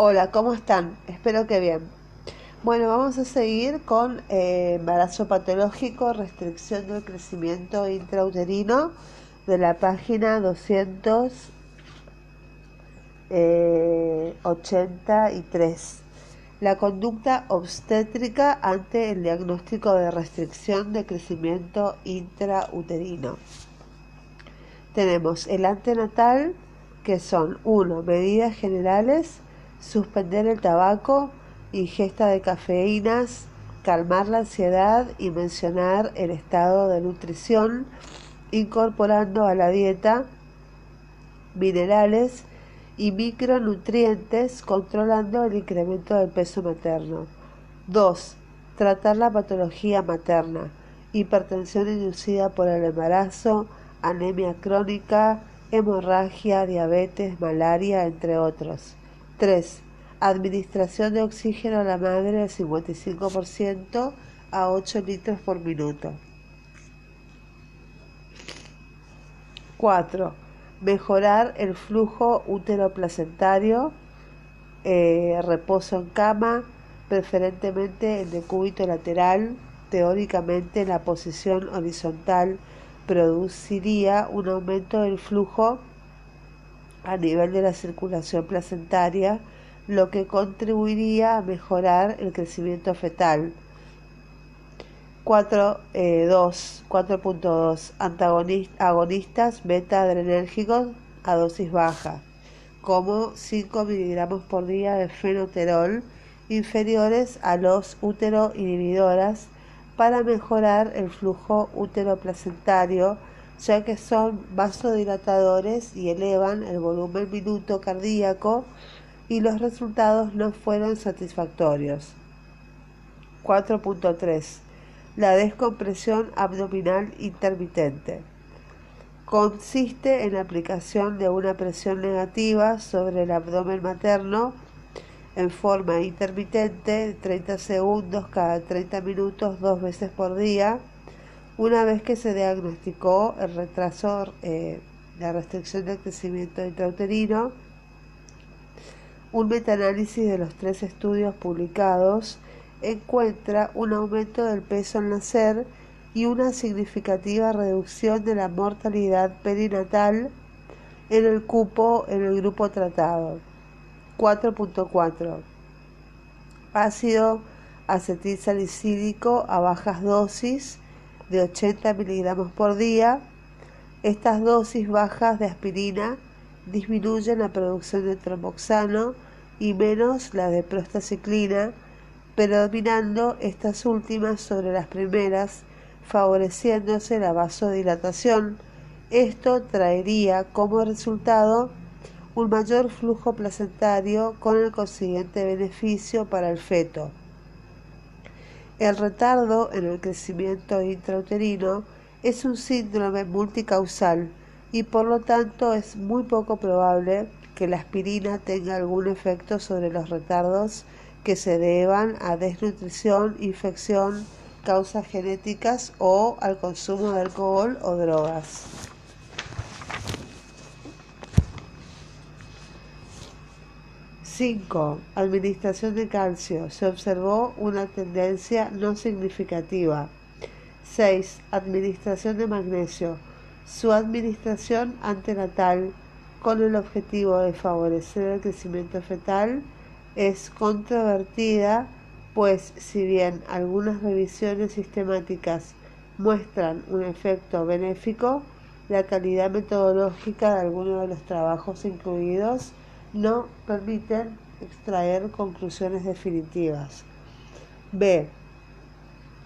Hola, ¿cómo están? Espero que bien. Bueno, vamos a seguir con eh, embarazo patológico, restricción del crecimiento intrauterino de la página 283. La conducta obstétrica ante el diagnóstico de restricción de crecimiento intrauterino. Tenemos el antenatal, que son 1. Medidas generales, suspender el tabaco, ingesta de cafeínas, calmar la ansiedad y mencionar el estado de nutrición, incorporando a la dieta minerales y micronutrientes controlando el incremento del peso materno. 2. Tratar la patología materna, hipertensión inducida por el embarazo, anemia crónica, hemorragia, diabetes, malaria, entre otros. 3. Administración de oxígeno a la madre del 55% a 8 litros por minuto. 4 mejorar el flujo útero-placentario, eh, reposo en cama, preferentemente en decúbito lateral, teóricamente en la posición horizontal produciría un aumento del flujo a nivel de la circulación placentaria, lo que contribuiría a mejorar el crecimiento fetal. 4.2 eh, agonistas beta-adrenérgicos a dosis baja, como 5 miligramos por día de fenoterol, inferiores a los útero inhibidoras para mejorar el flujo útero-placentario, ya que son vasodilatadores y elevan el volumen minuto cardíaco y los resultados no fueron satisfactorios. 4.3 la descompresión abdominal intermitente. Consiste en la aplicación de una presión negativa sobre el abdomen materno en forma intermitente, 30 segundos cada 30 minutos, dos veces por día, una vez que se diagnosticó el retraso, eh, la restricción del crecimiento intrauterino. Un metaanálisis de los tres estudios publicados encuentra un aumento del peso al nacer y una significativa reducción de la mortalidad perinatal en el cupo en el grupo tratado. 4.4 Ácido acetilsalicílico a bajas dosis de 80 miligramos por día. Estas dosis bajas de aspirina disminuyen la producción de tromboxano y menos la de prostaciclina predominando estas últimas sobre las primeras, favoreciéndose la vasodilatación. Esto traería como resultado un mayor flujo placentario con el consiguiente beneficio para el feto. El retardo en el crecimiento intrauterino es un síndrome multicausal y por lo tanto es muy poco probable que la aspirina tenga algún efecto sobre los retardos que se deban a desnutrición, infección, causas genéticas o al consumo de alcohol o drogas. Cinco. Administración de calcio. Se observó una tendencia no significativa. 6. Administración de magnesio. Su administración antenatal con el objetivo de favorecer el crecimiento fetal es controvertida, pues si bien algunas revisiones sistemáticas muestran un efecto benéfico, la calidad metodológica de algunos de los trabajos incluidos no permiten extraer conclusiones definitivas. B.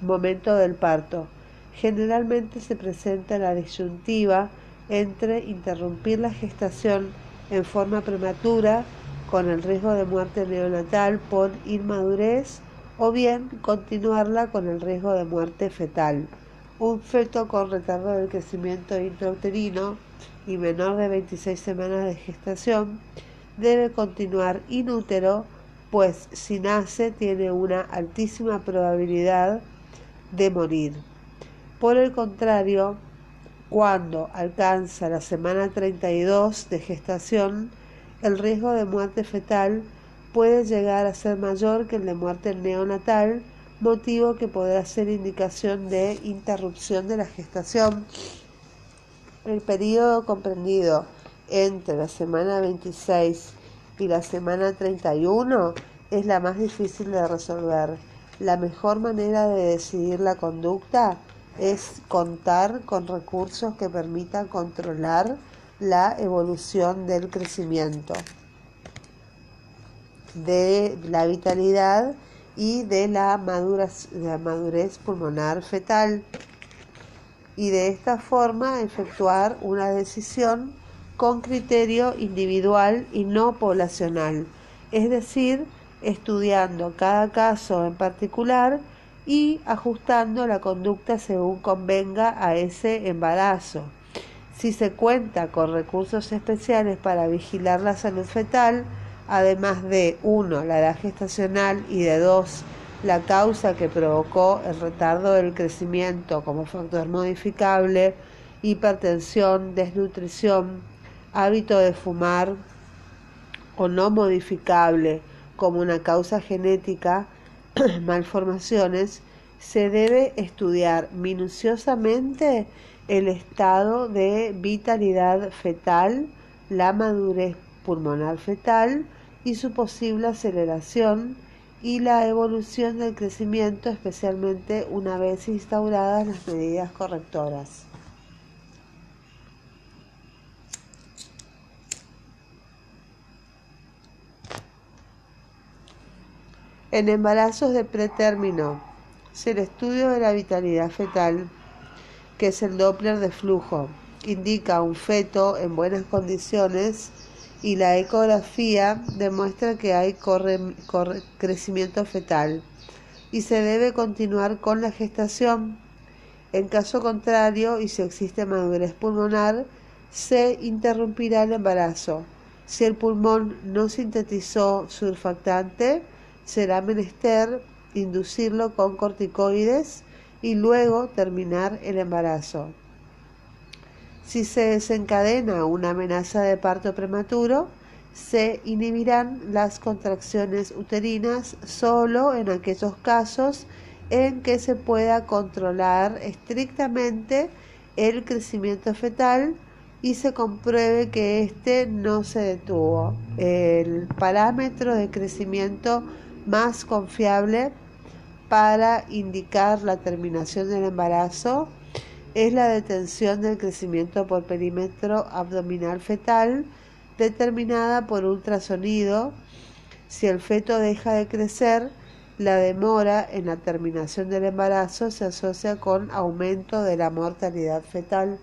Momento del parto. Generalmente se presenta la disyuntiva entre interrumpir la gestación en forma prematura con el riesgo de muerte neonatal por inmadurez o bien continuarla con el riesgo de muerte fetal. Un feto con retardo del crecimiento intrauterino y menor de 26 semanas de gestación debe continuar inútero, pues si nace tiene una altísima probabilidad de morir. Por el contrario, cuando alcanza la semana 32 de gestación, el riesgo de muerte fetal puede llegar a ser mayor que el de muerte neonatal, motivo que podrá ser indicación de interrupción de la gestación. El periodo comprendido entre la semana 26 y la semana 31 es la más difícil de resolver. La mejor manera de decidir la conducta es contar con recursos que permitan controlar la evolución del crecimiento, de la vitalidad y de la, madurez, pulmonar fetal y de esta forma efectuar una decisión con criterio individual y no poblacional, es decir, estudiando cada caso en particular y ajustando la conducta según convenga a ese embarazo. Si se cuenta con recursos especiales para vigilar la salud fetal, además de 1. la edad gestacional y de 2. la causa que provocó el retardo del crecimiento como factor modificable, hipertensión, desnutrición, hábito de fumar o no modificable como una causa genética, malformaciones, se debe estudiar minuciosamente el estado de vitalidad fetal, la madurez pulmonar fetal y su posible aceleración y la evolución del crecimiento, especialmente una vez instauradas las medidas correctoras. En embarazos de pretérmino, el estudio de la vitalidad fetal, que es el Doppler de flujo, indica un feto en buenas condiciones y la ecografía demuestra que hay crecimiento fetal y se debe continuar con la gestación. En caso contrario, y si existe madurez pulmonar, se interrumpirá el embarazo. Si el pulmón no sintetizó surfactante, será menester inducirlo con corticoides y luego terminar el embarazo. Si se desencadena una amenaza de parto prematuro, se inhibirán las contracciones uterinas solo en aquellos casos en que se pueda controlar estrictamente el crecimiento fetal y se compruebe que éste no se detuvo. El parámetro de crecimiento más confiable para indicar la terminación del embarazo es la detención del crecimiento por perímetro abdominal fetal determinada por ultrasonido. Si el feto deja de crecer, la demora en la terminación del embarazo se asocia con aumento de la mortalidad fetal.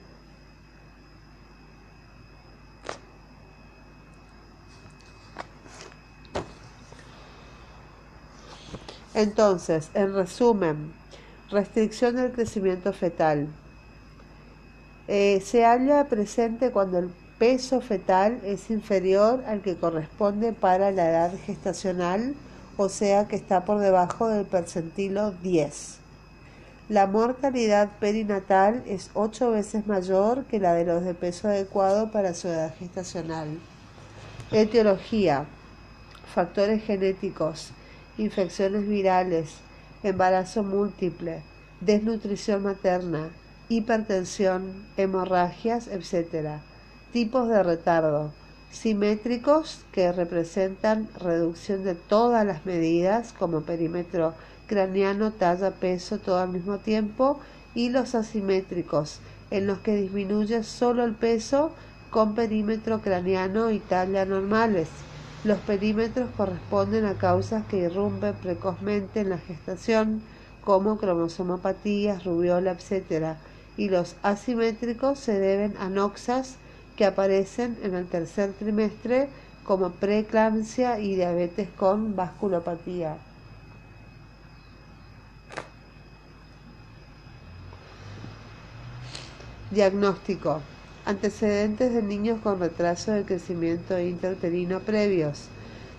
Entonces, en resumen, restricción del crecimiento fetal. Eh, se halla presente cuando el peso fetal es inferior al que corresponde para la edad gestacional, o sea que está por debajo del percentilo 10. La mortalidad perinatal es 8 veces mayor que la de los de peso adecuado para su edad gestacional. Etiología, factores genéticos, infecciones virales, embarazo múltiple, desnutrición materna, hipertensión, hemorragias, etc. Tipos de retardo. Simétricos que representan reducción de todas las medidas como perímetro craneano, talla, peso, todo al mismo tiempo. Y los asimétricos en los que disminuye solo el peso con perímetro craneano y talla normales. Los perímetros corresponden a causas que irrumpen precozmente en la gestación, como cromosomopatías, rubiola, etc. Y los asimétricos se deben a noxas que aparecen en el tercer trimestre como preeclampsia y diabetes con vasculopatía. Diagnóstico. Antecedentes de niños con retraso de crecimiento interterino previos,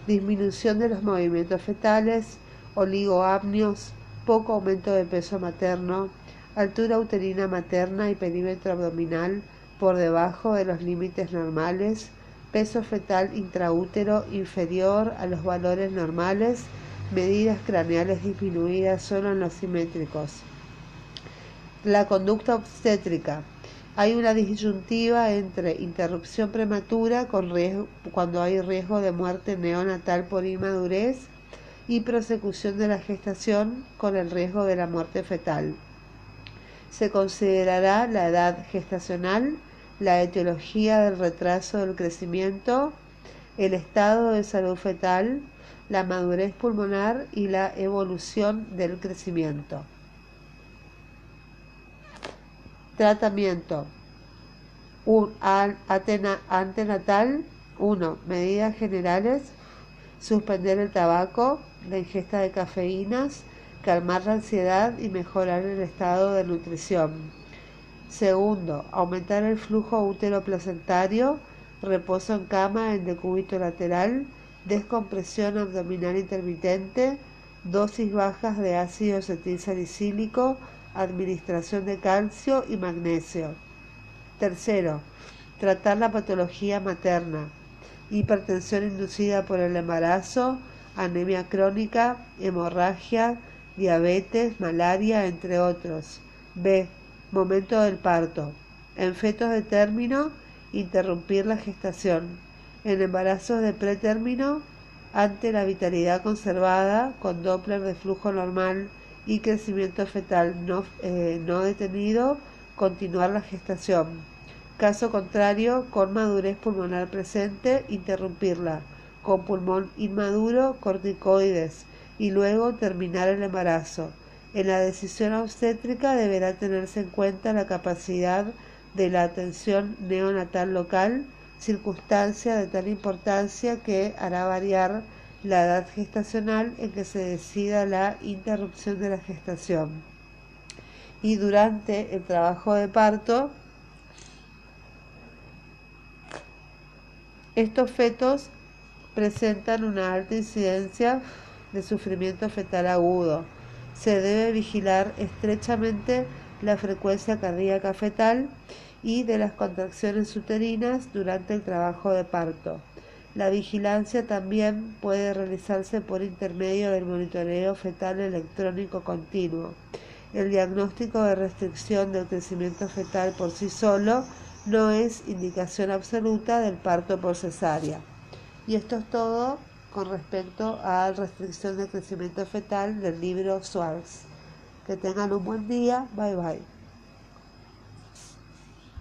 disminución de los movimientos fetales, oligoamnios, poco aumento de peso materno, altura uterina materna y perímetro abdominal por debajo de los límites normales, peso fetal intraútero inferior a los valores normales, medidas craneales disminuidas solo en los simétricos. La conducta obstétrica. Hay una disyuntiva entre interrupción prematura con riesgo, cuando hay riesgo de muerte neonatal por inmadurez y prosecución de la gestación con el riesgo de la muerte fetal. Se considerará la edad gestacional, la etiología del retraso del crecimiento, el estado de salud fetal, la madurez pulmonar y la evolución del crecimiento. Tratamiento. Un antenatal. 1. Medidas generales. Suspender el tabaco, la ingesta de cafeínas, calmar la ansiedad y mejorar el estado de nutrición. Segundo, aumentar el flujo útero placentario, reposo en cama en decúbito lateral, descompresión abdominal intermitente, dosis bajas de ácido acetilsalicílico, administración de calcio y magnesio. Tercero, tratar la patología materna, hipertensión inducida por el embarazo, anemia crónica, hemorragia, diabetes, malaria, entre otros. B. Momento del parto. En fetos de término, interrumpir la gestación. En embarazos de pretérmino, ante la vitalidad conservada, con Doppler de flujo normal y crecimiento fetal no, eh, no detenido, continuar la gestación. Caso contrario, con madurez pulmonar presente, interrumpirla. Con pulmón inmaduro, corticoides y luego terminar el embarazo. En la decisión obstétrica deberá tenerse en cuenta la capacidad de la atención neonatal local, circunstancia de tal importancia que hará variar la edad gestacional en que se decida la interrupción de la gestación. Y durante el trabajo de parto, estos fetos presentan una alta incidencia de sufrimiento fetal agudo. Se debe vigilar estrechamente la frecuencia cardíaca fetal y de las contracciones uterinas durante el trabajo de parto. La vigilancia también puede realizarse por intermedio del monitoreo fetal electrónico continuo. El diagnóstico de restricción del crecimiento fetal por sí solo no es indicación absoluta del parto por cesárea. Y esto es todo con respecto a la restricción del crecimiento fetal del libro Swartz. Que tengan un buen día. Bye bye.